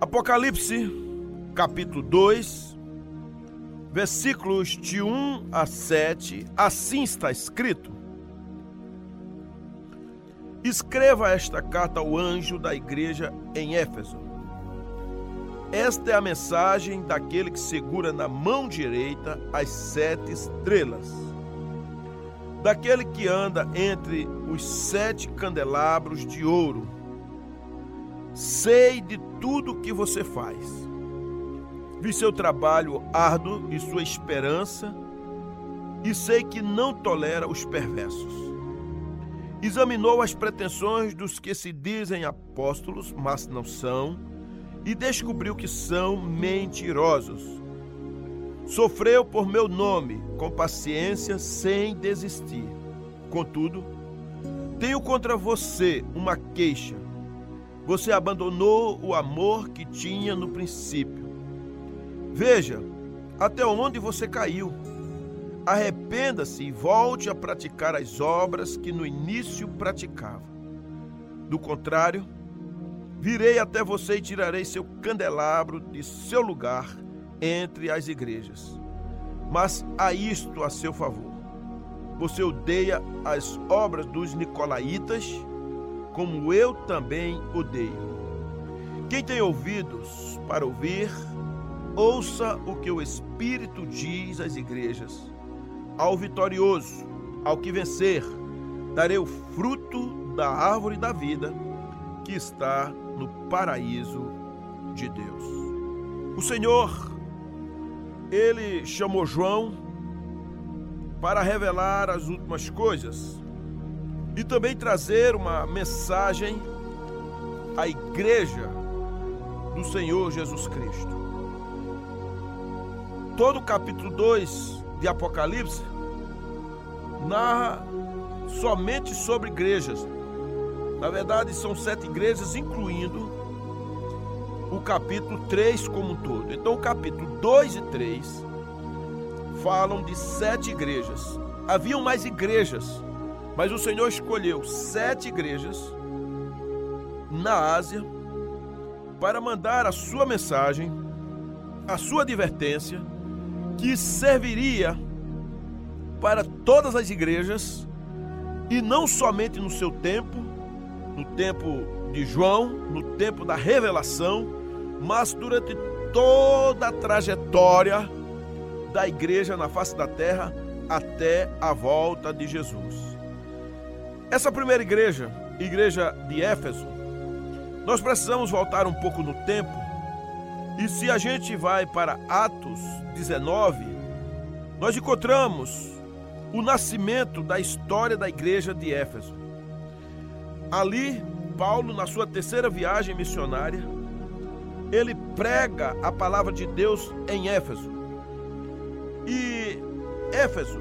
Apocalipse, capítulo 2, versículos de 1 a 7, assim está escrito: Escreva esta carta ao anjo da igreja em Éfeso. Esta é a mensagem daquele que segura na mão direita as sete estrelas, daquele que anda entre os sete candelabros de ouro. Sei de tudo que você faz. Vi seu trabalho árduo e sua esperança, e sei que não tolera os perversos. Examinou as pretensões dos que se dizem apóstolos, mas não são, e descobriu que são mentirosos. Sofreu por meu nome com paciência sem desistir. Contudo, tenho contra você uma queixa você abandonou o amor que tinha no princípio. Veja até onde você caiu. Arrependa-se e volte a praticar as obras que no início praticava. Do contrário, virei até você e tirarei seu candelabro de seu lugar entre as igrejas. Mas há isto a seu favor. Você odeia as obras dos nicolaítas como eu também odeio. Quem tem ouvidos para ouvir, ouça o que o Espírito diz às igrejas. Ao vitorioso, ao que vencer, darei o fruto da árvore da vida que está no paraíso de Deus. O Senhor, ele chamou João para revelar as últimas coisas e também trazer uma mensagem à igreja do Senhor Jesus Cristo. Todo o capítulo 2 de Apocalipse narra somente sobre igrejas. Na verdade, são sete igrejas, incluindo o capítulo 3 como um todo. Então, o capítulo 2 e 3 falam de sete igrejas. Haviam mais igrejas mas o Senhor escolheu sete igrejas na Ásia para mandar a sua mensagem, a sua advertência, que serviria para todas as igrejas e não somente no seu tempo, no tempo de João, no tempo da revelação, mas durante toda a trajetória da igreja na face da terra até a volta de Jesus. Essa primeira igreja, igreja de Éfeso, nós precisamos voltar um pouco no tempo. E se a gente vai para Atos 19, nós encontramos o nascimento da história da igreja de Éfeso. Ali, Paulo, na sua terceira viagem missionária, ele prega a palavra de Deus em Éfeso. E Éfeso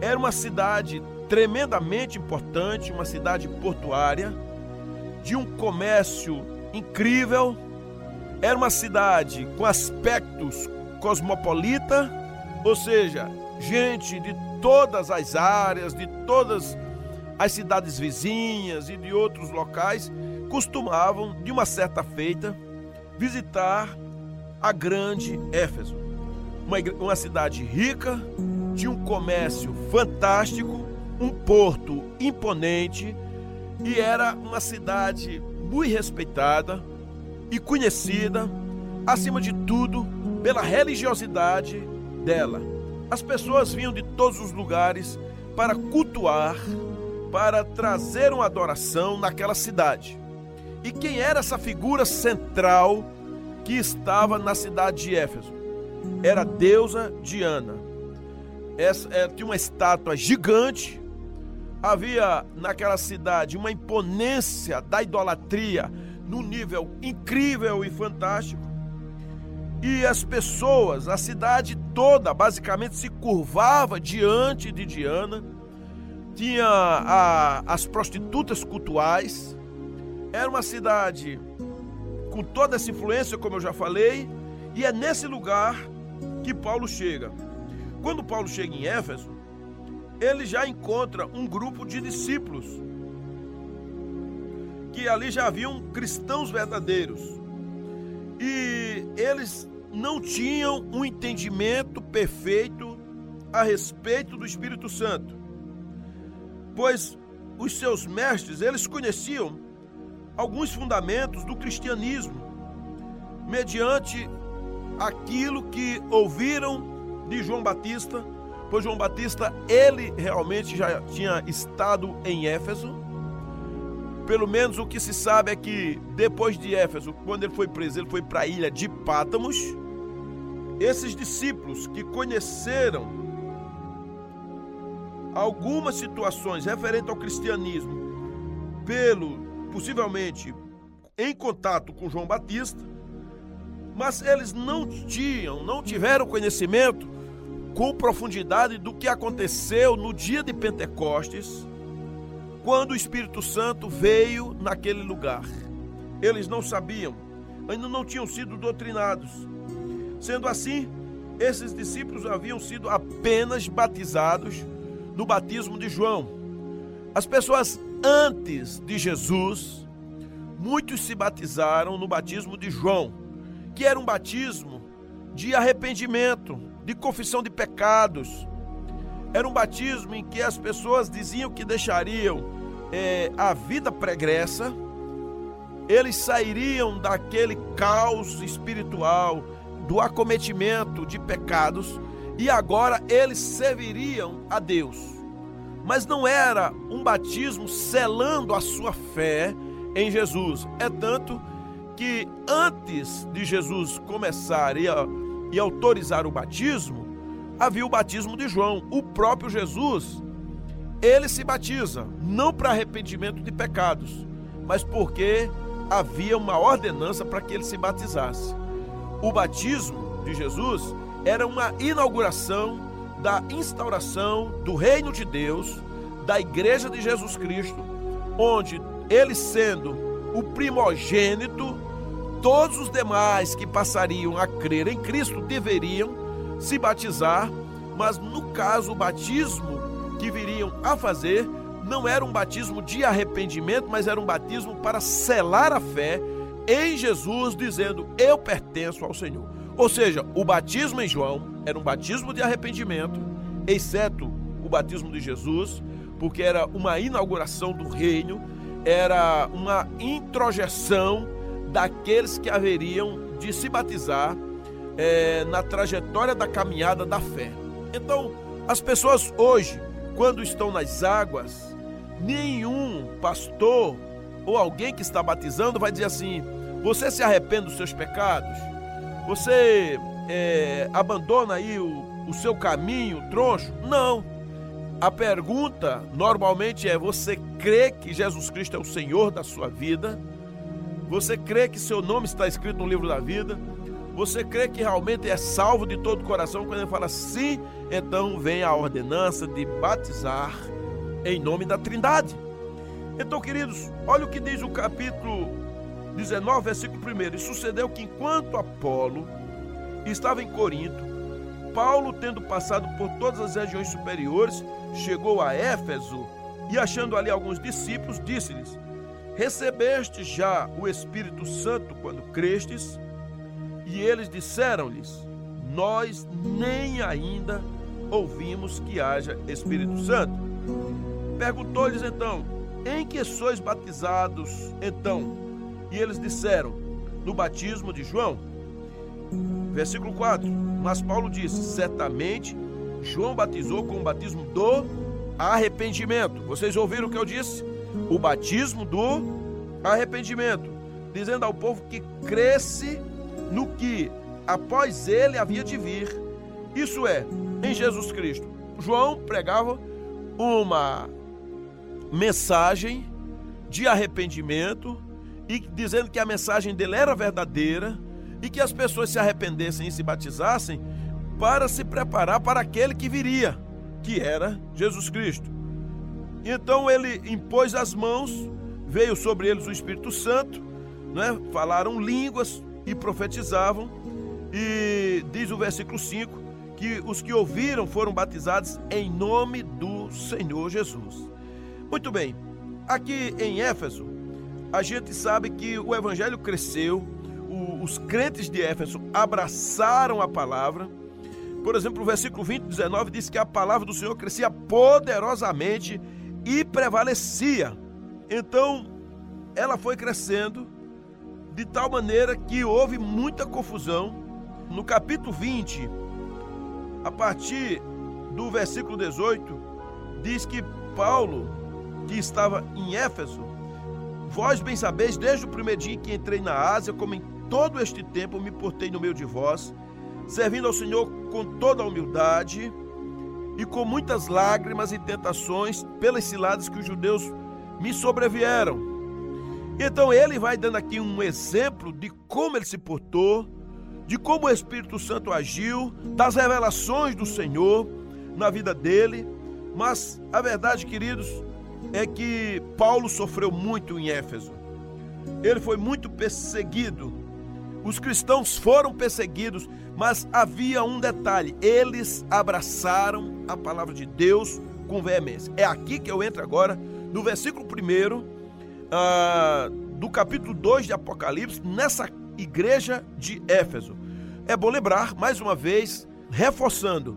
era uma cidade tremendamente importante, uma cidade portuária, de um comércio incrível. Era uma cidade com aspectos cosmopolita, ou seja, gente de todas as áreas, de todas as cidades vizinhas e de outros locais costumavam, de uma certa feita, visitar a grande Éfeso. Uma, uma cidade rica, de um comércio fantástico, um porto imponente e era uma cidade muito respeitada e conhecida, acima de tudo, pela religiosidade dela. As pessoas vinham de todos os lugares para cultuar, para trazer uma adoração naquela cidade. E quem era essa figura central que estava na cidade de Éfeso? Era a deusa Diana. Essa, é, tinha uma estátua gigante Havia naquela cidade uma imponência da idolatria num nível incrível e fantástico. E as pessoas, a cidade toda, basicamente se curvava diante de Diana. Tinha a, as prostitutas cultuais. Era uma cidade com toda essa influência, como eu já falei, e é nesse lugar que Paulo chega. Quando Paulo chega em Éfeso, ele já encontra um grupo de discípulos que ali já haviam cristãos verdadeiros. E eles não tinham um entendimento perfeito a respeito do Espírito Santo, pois os seus mestres, eles conheciam alguns fundamentos do cristianismo, mediante aquilo que ouviram de João Batista, pois João Batista, ele realmente já tinha estado em Éfeso. Pelo menos o que se sabe é que depois de Éfeso, quando ele foi preso, ele foi para a ilha de Pátamos. Esses discípulos que conheceram algumas situações referentes ao cristianismo, pelo possivelmente em contato com João Batista, mas eles não tinham, não tiveram conhecimento com profundidade do que aconteceu no dia de Pentecostes, quando o Espírito Santo veio naquele lugar. Eles não sabiam, ainda não tinham sido doutrinados. Sendo assim, esses discípulos haviam sido apenas batizados no batismo de João. As pessoas antes de Jesus, muitos se batizaram no batismo de João, que era um batismo de arrependimento, de confissão de pecados. Era um batismo em que as pessoas diziam que deixariam é, a vida pregressa, eles sairiam daquele caos espiritual, do acometimento de pecados, e agora eles serviriam a Deus. Mas não era um batismo selando a sua fé em Jesus. É tanto que antes de Jesus começar e, e autorizar o batismo, havia o batismo de João. O próprio Jesus, ele se batiza, não para arrependimento de pecados, mas porque havia uma ordenança para que ele se batizasse. O batismo de Jesus era uma inauguração da instauração do reino de Deus, da igreja de Jesus Cristo, onde ele sendo o primogênito, todos os demais que passariam a crer em Cristo deveriam se batizar, mas no caso o batismo que viriam a fazer não era um batismo de arrependimento, mas era um batismo para selar a fé em Jesus, dizendo: Eu pertenço ao Senhor. Ou seja, o batismo em João era um batismo de arrependimento, exceto o batismo de Jesus, porque era uma inauguração do reino, era uma introjeção daqueles que haveriam de se batizar é, na trajetória da caminhada da fé. Então, as pessoas hoje, quando estão nas águas, nenhum pastor ou alguém que está batizando vai dizer assim: você se arrepende dos seus pecados? Você é, abandona aí o, o seu caminho, troncho? Não. A pergunta normalmente é: você crê que Jesus Cristo é o Senhor da sua vida? Você crê que seu nome está escrito no livro da vida? Você crê que realmente é salvo de todo o coração? Quando ele fala sim, então vem a ordenança de batizar em nome da Trindade. Então, queridos, olha o que diz o capítulo 19, versículo 1. E sucedeu que enquanto Apolo estava em Corinto, Paulo, tendo passado por todas as regiões superiores, chegou a Éfeso e, achando ali alguns discípulos, disse-lhes: Recebeste já o Espírito Santo quando crestes? E eles disseram-lhes: Nós nem ainda ouvimos que haja Espírito Santo. Perguntou-lhes então: Em que sois batizados então? E eles disseram: No batismo de João. Versículo 4. Mas Paulo disse: Certamente João batizou com o batismo do arrependimento. Vocês ouviram o que eu disse? O batismo do arrependimento, dizendo ao povo que cresce no que após ele havia de vir. Isso é, em Jesus Cristo. João pregava uma mensagem de arrependimento e dizendo que a mensagem dele era verdadeira e que as pessoas se arrependessem e se batizassem para se preparar para aquele que viria, que era Jesus Cristo. Então ele impôs as mãos, veio sobre eles o Espírito Santo, né? falaram línguas e profetizavam, e diz o versículo 5 que os que ouviram foram batizados em nome do Senhor Jesus. Muito bem, aqui em Éfeso, a gente sabe que o evangelho cresceu, os crentes de Éfeso abraçaram a palavra. Por exemplo, o versículo 20, 19 diz que a palavra do Senhor crescia poderosamente e prevalecia. Então, ela foi crescendo de tal maneira que houve muita confusão. No capítulo 20, a partir do versículo 18, diz que Paulo, que estava em Éfeso, vós bem sabeis, desde o primeiro dia que entrei na Ásia, como em todo este tempo me portei no meio de vós, servindo ao Senhor com toda a humildade e com muitas lágrimas e tentações pelas ciladas que os judeus me sobrevieram. Então ele vai dando aqui um exemplo de como ele se portou, de como o Espírito Santo agiu, das revelações do Senhor na vida dele. Mas a verdade, queridos, é que Paulo sofreu muito em Éfeso. Ele foi muito perseguido. Os cristãos foram perseguidos, mas havia um detalhe: eles abraçaram a palavra de Deus com veemência. É aqui que eu entro agora, no versículo 1 ah, do capítulo 2 de Apocalipse, nessa igreja de Éfeso. É bom lembrar, mais uma vez, reforçando,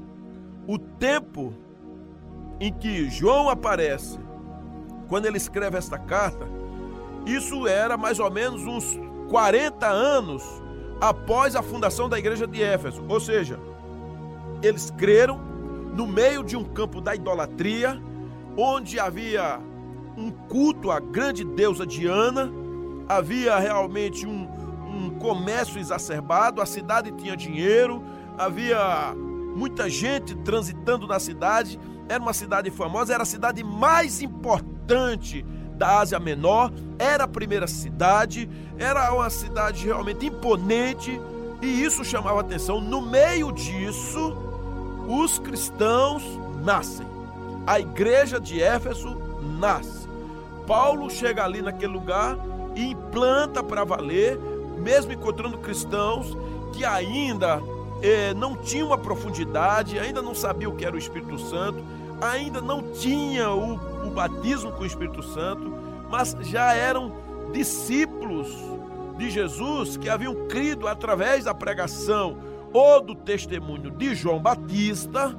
o tempo em que João aparece, quando ele escreve esta carta, isso era mais ou menos uns 40 anos após a fundação da igreja de Éfeso. Ou seja, eles creram no meio de um campo da idolatria, onde havia um culto à grande deusa Diana, havia realmente um, um comércio exacerbado, a cidade tinha dinheiro, havia muita gente transitando na cidade, era uma cidade famosa, era a cidade mais importante da Ásia Menor, era a primeira cidade, era uma cidade realmente imponente e isso chamava atenção. No meio disso, os cristãos nascem. A igreja de Éfeso nasce. Paulo chega ali naquele lugar e implanta para valer, mesmo encontrando cristãos que ainda eh, não tinham uma profundidade, ainda não sabiam o que era o Espírito Santo, ainda não tinha o, batismo com o Espírito Santo, mas já eram discípulos de Jesus que haviam crido através da pregação ou do testemunho de João Batista,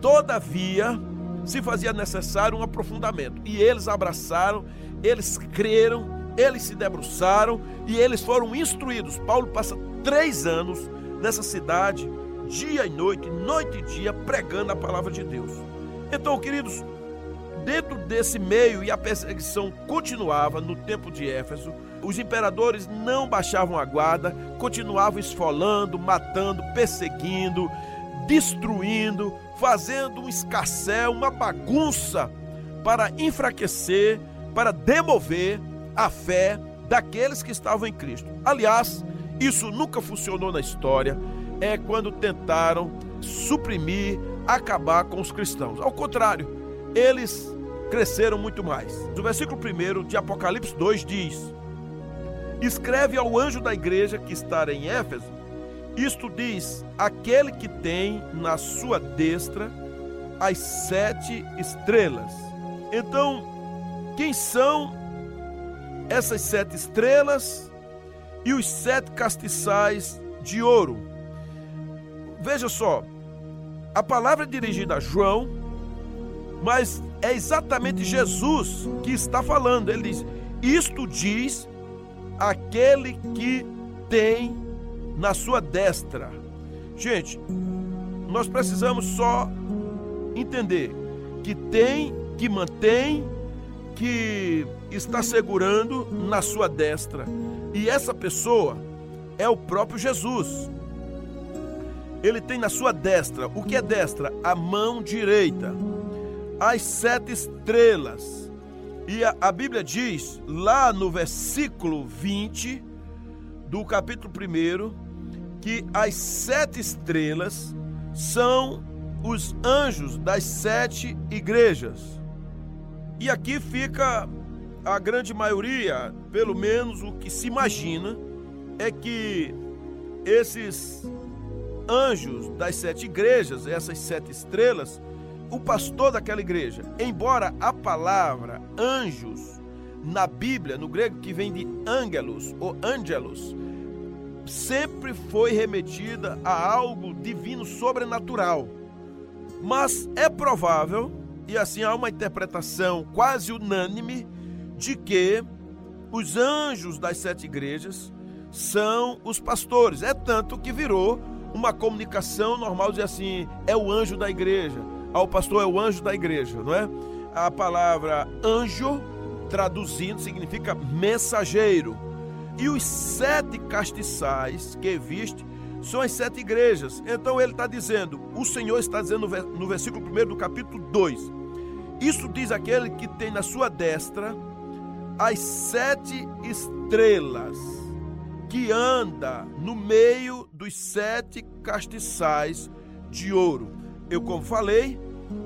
todavia se fazia necessário um aprofundamento. E eles abraçaram, eles creram, eles se debruçaram e eles foram instruídos. Paulo passa três anos nessa cidade, dia e noite, noite e dia, pregando a palavra de Deus. Então, queridos, dentro desse meio e a perseguição continuava no tempo de Éfeso, os imperadores não baixavam a guarda, continuavam esfolando, matando, perseguindo, destruindo, fazendo um escarcel, uma bagunça para enfraquecer, para demover a fé daqueles que estavam em Cristo. Aliás, isso nunca funcionou na história, é quando tentaram suprimir acabar com os cristãos. Ao contrário, eles cresceram muito mais. O versículo 1 de Apocalipse 2 diz: Escreve ao anjo da igreja que está em Éfeso, isto diz: aquele que tem na sua destra as sete estrelas. Então, quem são essas sete estrelas e os sete castiçais de ouro? Veja só, a palavra dirigida a João, mas é exatamente Jesus que está falando. Ele diz: Isto diz aquele que tem na sua destra. Gente, nós precisamos só entender que tem, que mantém, que está segurando na sua destra. E essa pessoa é o próprio Jesus ele tem na sua destra, o que é destra? A mão direita, as sete estrelas. E a, a Bíblia diz, lá no versículo 20 do capítulo 1, que as sete estrelas são os anjos das sete igrejas. E aqui fica a grande maioria, pelo menos o que se imagina, é que esses anjos das sete igrejas, essas sete estrelas, o pastor daquela igreja. Embora a palavra anjos na Bíblia, no grego que vem de ângelos ou ângelos, sempre foi remetida a algo divino sobrenatural. Mas é provável, e assim há uma interpretação quase unânime, de que os anjos das sete igrejas são os pastores. É tanto que virou uma comunicação normal dizer assim, é o anjo da igreja. Ao pastor é o anjo da igreja, não é? A palavra anjo, traduzindo, significa mensageiro. E os sete castiçais que viste são as sete igrejas. Então ele está dizendo, o Senhor está dizendo no versículo 1 do capítulo 2: Isso diz aquele que tem na sua destra as sete estrelas, que anda no meio dos sete castiçais de ouro. Eu, como falei,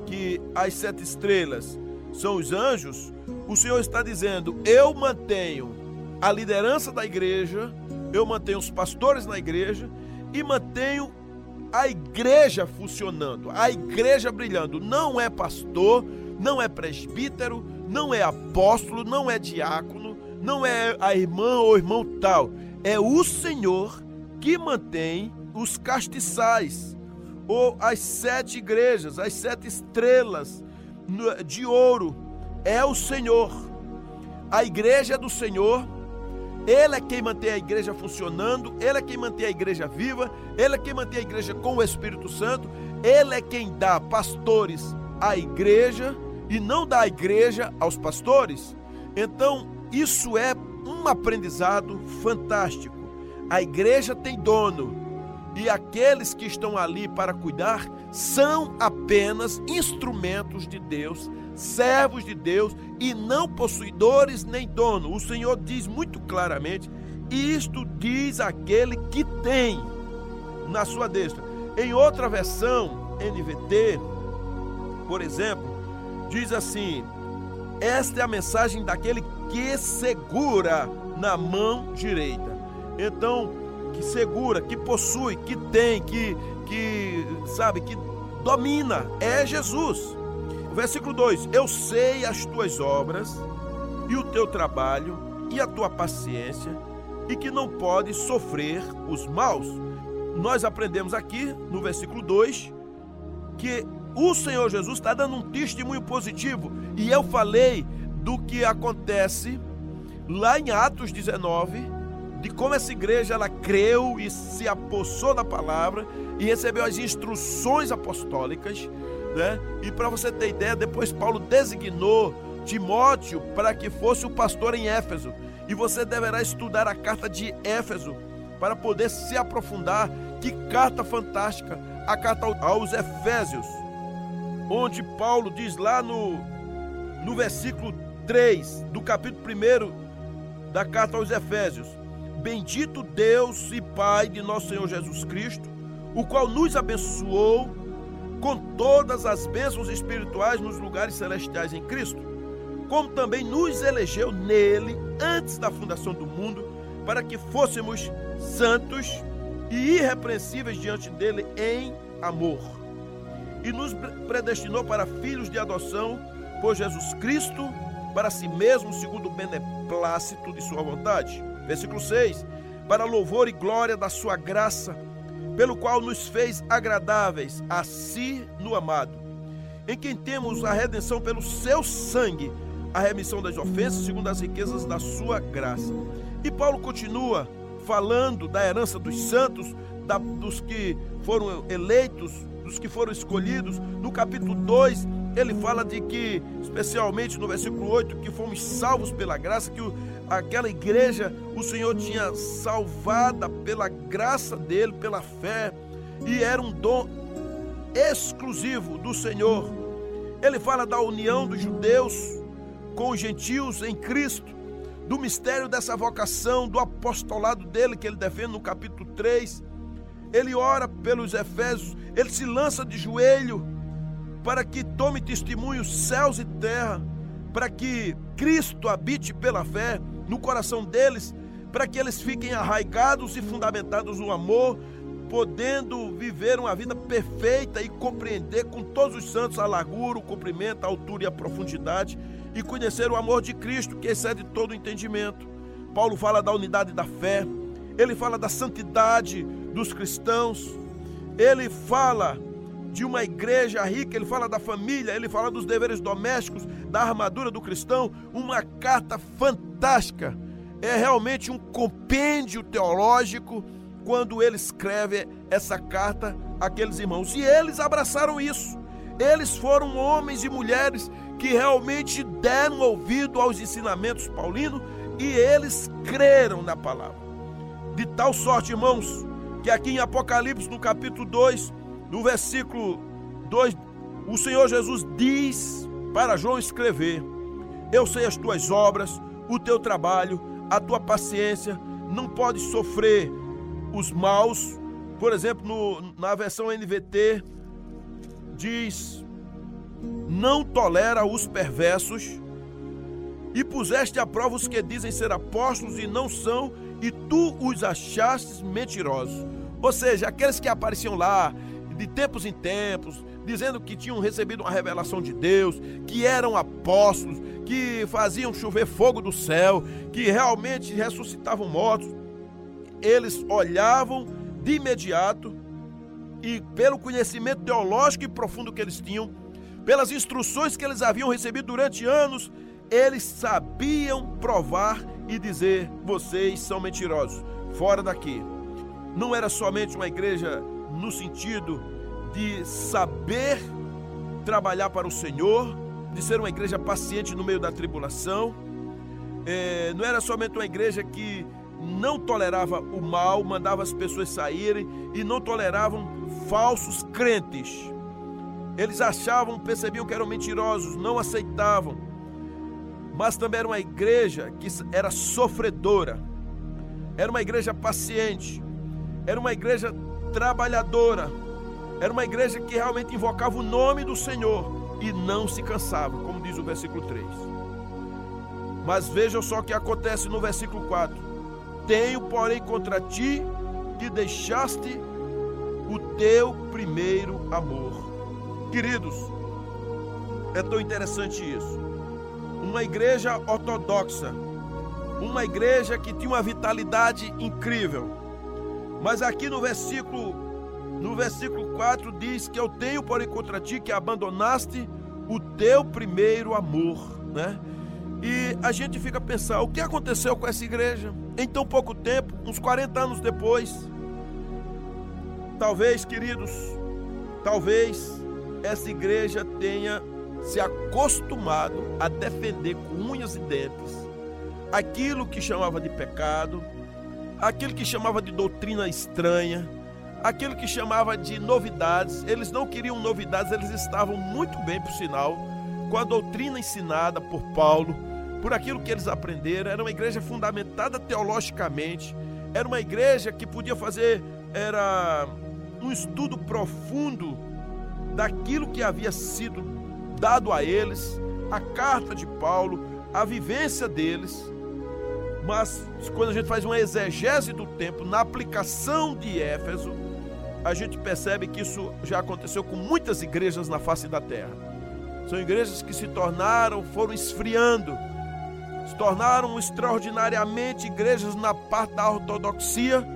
que as sete estrelas são os anjos, o Senhor está dizendo: Eu mantenho a liderança da igreja, eu mantenho os pastores na igreja e mantenho a igreja funcionando, a igreja brilhando. Não é pastor, não é presbítero, não é apóstolo, não é diácono, não é a irmã ou irmão tal. É o Senhor que mantém os castiçais, ou as sete igrejas, as sete estrelas de ouro. É o Senhor. A igreja é do Senhor ele é quem mantém a igreja funcionando, ele é quem mantém a igreja viva, ele é quem mantém a igreja com o Espírito Santo, ele é quem dá pastores à igreja e não dá a igreja aos pastores. Então, isso é um aprendizado fantástico. A igreja tem dono e aqueles que estão ali para cuidar são apenas instrumentos de Deus servos de Deus e não possuidores nem dono. O Senhor diz muito claramente: isto diz aquele que tem na sua destra. Em outra versão, NVT, por exemplo, diz assim: esta é a mensagem daquele que segura na mão direita. Então, que segura, que possui, que tem, que, que sabe, que domina, é Jesus. Versículo 2: Eu sei as tuas obras e o teu trabalho e a tua paciência, e que não podes sofrer os maus. Nós aprendemos aqui no versículo 2 que o Senhor Jesus está dando um testemunho positivo, e eu falei do que acontece lá em Atos 19, de como essa igreja ela creu e se apossou da palavra e recebeu as instruções apostólicas né? E para você ter ideia, depois Paulo designou Timóteo para que fosse o pastor em Éfeso. E você deverá estudar a carta de Éfeso para poder se aprofundar. Que carta fantástica! A carta aos Efésios, onde Paulo diz lá no, no versículo 3 do capítulo 1 da carta aos Efésios: Bendito Deus e Pai de nosso Senhor Jesus Cristo, o qual nos abençoou com todas as bênçãos espirituais nos lugares celestiais em Cristo, como também nos elegeu nele antes da fundação do mundo, para que fôssemos santos e irrepreensíveis diante dele em amor. E nos predestinou para filhos de adoção por Jesus Cristo, para si mesmo, segundo o beneplácito de sua vontade. Versículo 6: Para louvor e glória da sua graça, pelo qual nos fez agradáveis a si no amado, em quem temos a redenção pelo seu sangue, a remissão das ofensas, segundo as riquezas da sua graça. E Paulo continua falando da herança dos santos, da, dos que foram eleitos, dos que foram escolhidos. No capítulo 2, ele fala de que, especialmente no versículo 8, que fomos salvos pela graça, que o, aquela igreja o Senhor tinha salvada pela graça dele, pela fé, e era um dom exclusivo do Senhor. Ele fala da união dos judeus com os gentios em Cristo, do mistério dessa vocação, do apostolado dele que ele defende no capítulo 3. Ele ora pelos Efésios, ele se lança de joelho para que tome testemunho céus e terra, para que Cristo habite pela fé no coração deles, para que eles fiquem arraigados e fundamentados no amor, podendo viver uma vida perfeita e compreender com todos os santos a largura, o comprimento, a altura e a profundidade e conhecer o amor de Cristo que excede todo o entendimento. Paulo fala da unidade da fé, ele fala da santidade dos cristãos, ele fala de uma igreja rica, ele fala da família, ele fala dos deveres domésticos, da armadura do cristão, uma carta fantástica. É realmente um compêndio teológico quando ele escreve essa carta àqueles irmãos. E eles abraçaram isso. Eles foram homens e mulheres que realmente deram ouvido aos ensinamentos paulinos e eles creram na palavra. De tal sorte, irmãos, que aqui em Apocalipse, no capítulo 2, no versículo 2, o Senhor Jesus diz para João escrever: Eu sei as tuas obras, o teu trabalho, a tua paciência, não pode sofrer os maus. Por exemplo, no, na versão NVT, diz: Não tolera os perversos, e puseste à prova os que dizem ser apóstolos e não são, e tu os achastes mentirosos. Ou seja, aqueles que apareciam lá de tempos em tempos, dizendo que tinham recebido uma revelação de Deus, que eram apóstolos, que faziam chover fogo do céu, que realmente ressuscitavam mortos. Eles olhavam de imediato e, pelo conhecimento teológico e profundo que eles tinham, pelas instruções que eles haviam recebido durante anos, eles sabiam provar e dizer: vocês são mentirosos, fora daqui. Não era somente uma igreja no sentido de saber trabalhar para o Senhor, de ser uma igreja paciente no meio da tribulação. É, não era somente uma igreja que não tolerava o mal, mandava as pessoas saírem e não toleravam falsos crentes. Eles achavam, percebiam que eram mentirosos, não aceitavam. Mas também era uma igreja que era sofredora, era uma igreja paciente, era uma igreja trabalhadora. Era uma igreja que realmente invocava o nome do Senhor e não se cansava, como diz o versículo 3. Mas vejam só o que acontece no versículo 4: Tenho, porém, contra ti que deixaste o teu primeiro amor. Queridos, é tão interessante isso. Uma igreja ortodoxa, uma igreja que tinha uma vitalidade incrível, mas aqui no versículo no versículo 4 diz que eu tenho porém contra ti que abandonaste o teu primeiro amor, né? E a gente fica pensando, o que aconteceu com essa igreja em tão pouco tempo, uns 40 anos depois? Talvez, queridos, talvez essa igreja tenha se acostumado a defender com unhas e dentes aquilo que chamava de pecado, aquilo que chamava de doutrina estranha, aquilo que chamava de novidades. Eles não queriam novidades, eles estavam muito bem, por sinal, com a doutrina ensinada por Paulo, por aquilo que eles aprenderam. Era uma igreja fundamentada teologicamente, era uma igreja que podia fazer era um estudo profundo daquilo que havia sido dado a eles, a carta de Paulo, a vivência deles. Mas quando a gente faz uma exegese do tempo na aplicação de Éfeso, a gente percebe que isso já aconteceu com muitas igrejas na face da terra. São igrejas que se tornaram, foram esfriando, se tornaram extraordinariamente igrejas na parte da ortodoxia,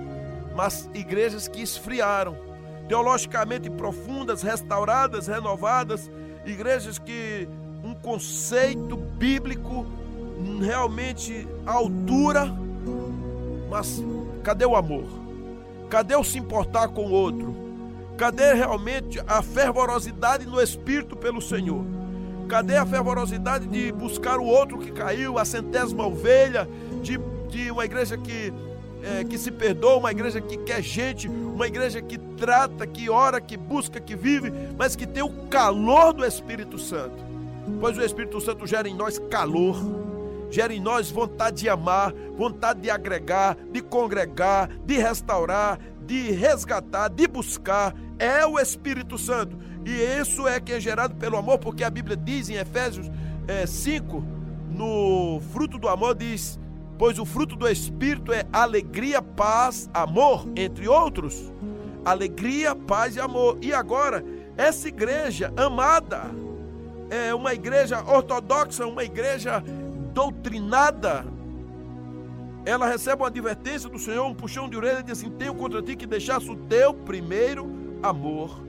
mas igrejas que esfriaram, teologicamente profundas, restauradas, renovadas, igrejas que um conceito bíblico realmente à altura, mas cadê o amor? Cadê o se importar com o outro? Cadê realmente a fervorosidade no espírito pelo Senhor? Cadê a fervorosidade de buscar o outro que caiu, a centésima ovelha, de, de uma igreja que, é, que se perdoa, uma igreja que quer gente, uma igreja que trata, que ora, que busca, que vive, mas que tem o calor do Espírito Santo? Pois o Espírito Santo gera em nós calor gera em nós vontade de amar, vontade de agregar, de congregar, de restaurar, de resgatar, de buscar. É o Espírito Santo. E isso é que é gerado pelo amor, porque a Bíblia diz em Efésios é, 5, no fruto do amor, diz: Pois o fruto do Espírito é alegria, paz, amor, entre outros. Alegria, paz e amor. E agora, essa igreja amada, é uma igreja ortodoxa, uma igreja doutrinada, ela recebe uma advertência do Senhor, um puxão de orelha e diz assim: Tenho contra ti que deixasse o teu primeiro amor.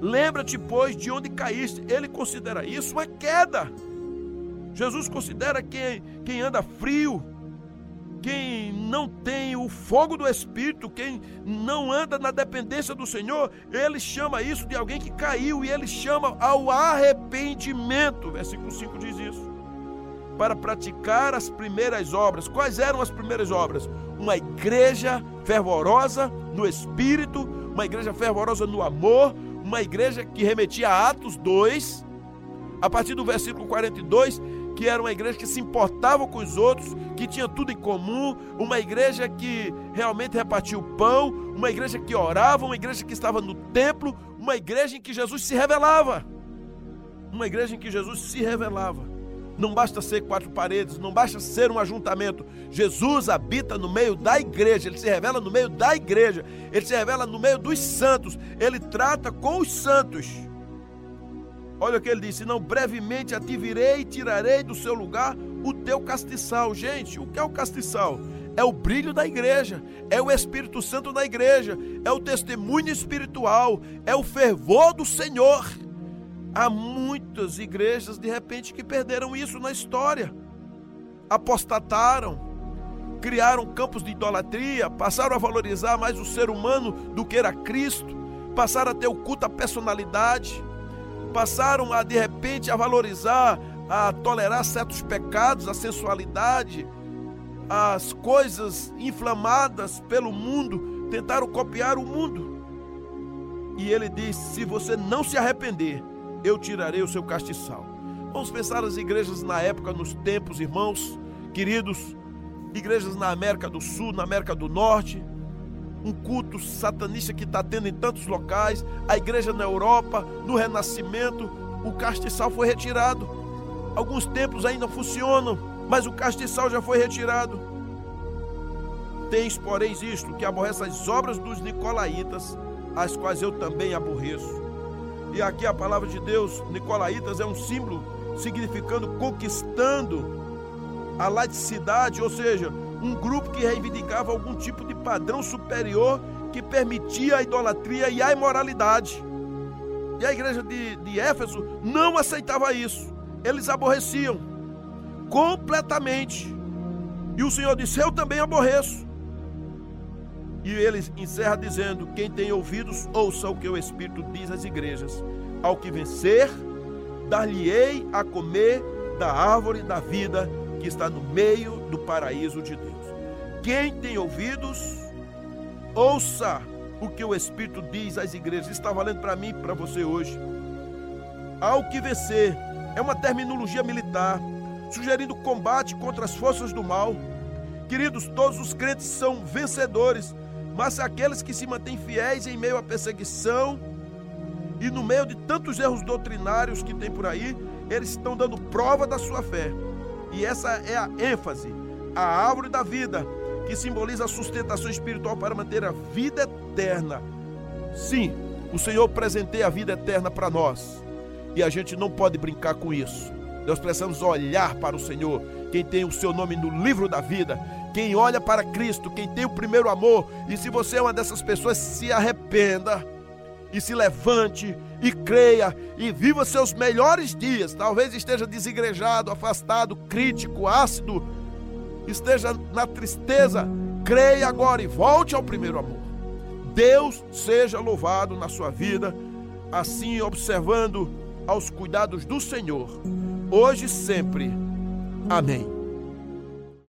Lembra-te, pois, de onde caíste. Ele considera isso uma queda. Jesus considera quem, quem anda frio, quem não tem o fogo do Espírito, quem não anda na dependência do Senhor, ele chama isso de alguém que caiu e ele chama ao arrependimento. Versículo 5 diz isso. Para praticar as primeiras obras. Quais eram as primeiras obras? Uma igreja fervorosa no Espírito, uma igreja fervorosa no amor, uma igreja que remetia a Atos 2, a partir do versículo 42, que era uma igreja que se importava com os outros, que tinha tudo em comum, uma igreja que realmente repartia o pão, uma igreja que orava, uma igreja que estava no templo, uma igreja em que Jesus se revelava. Uma igreja em que Jesus se revelava. Não basta ser quatro paredes, não basta ser um ajuntamento. Jesus habita no meio da igreja, ele se revela no meio da igreja, ele se revela no meio dos santos, ele trata com os santos. Olha o que ele disse: Não brevemente a ti virei e tirarei do seu lugar o teu castiçal. Gente, o que é o castiçal? É o brilho da igreja, é o Espírito Santo na igreja, é o testemunho espiritual, é o fervor do Senhor. Há muitas igrejas, de repente, que perderam isso na história, apostataram, criaram campos de idolatria, passaram a valorizar mais o ser humano do que era Cristo, passaram a ter o culto à personalidade passaram a de repente a valorizar, a tolerar certos pecados, a sensualidade, as coisas inflamadas pelo mundo, tentaram copiar o mundo. E ele diz: se você não se arrepender, eu tirarei o seu castiçal. Vamos pensar as igrejas na época, nos tempos, irmãos, queridos, igrejas na América do Sul, na América do Norte, um culto satanista que está tendo em tantos locais, a igreja na Europa, no Renascimento, o castiçal foi retirado. Alguns templos ainda funcionam, mas o castiçal já foi retirado. Tens, porém, isto, que aborrece as obras dos nicolaítas, as quais eu também aborreço. E aqui a palavra de Deus, nicolaítas, é um símbolo significando conquistando a laicidade, ou seja, um grupo que reivindicava algum tipo de padrão superior que permitia a idolatria e a imoralidade. E a igreja de, de Éfeso não aceitava isso. Eles aborreciam completamente. E o Senhor disse: Eu também aborreço. E ele encerra dizendo: Quem tem ouvidos, ouça o que o Espírito diz às igrejas. Ao que vencer, dar-lhe-ei a comer da árvore da vida que está no meio do paraíso de Deus. Quem tem ouvidos, ouça o que o Espírito diz às igrejas. Está valendo para mim e para você hoje. Ao que vencer é uma terminologia militar, sugerindo combate contra as forças do mal. Queridos, todos os crentes são vencedores, mas aqueles que se mantêm fiéis em meio à perseguição e no meio de tantos erros doutrinários que tem por aí, eles estão dando prova da sua fé. E essa é a ênfase, a árvore da vida, que simboliza a sustentação espiritual para manter a vida eterna. Sim, o Senhor presenteia a vida eterna para nós. E a gente não pode brincar com isso. Nós precisamos olhar para o Senhor, quem tem o seu nome no livro da vida, quem olha para Cristo, quem tem o primeiro amor. E se você é uma dessas pessoas, se arrependa e se levante e creia e viva seus melhores dias. Talvez esteja desigrejado, afastado, crítico, ácido, esteja na tristeza. Creia agora e volte ao primeiro amor. Deus seja louvado na sua vida, assim observando aos cuidados do Senhor, hoje e sempre. Amém.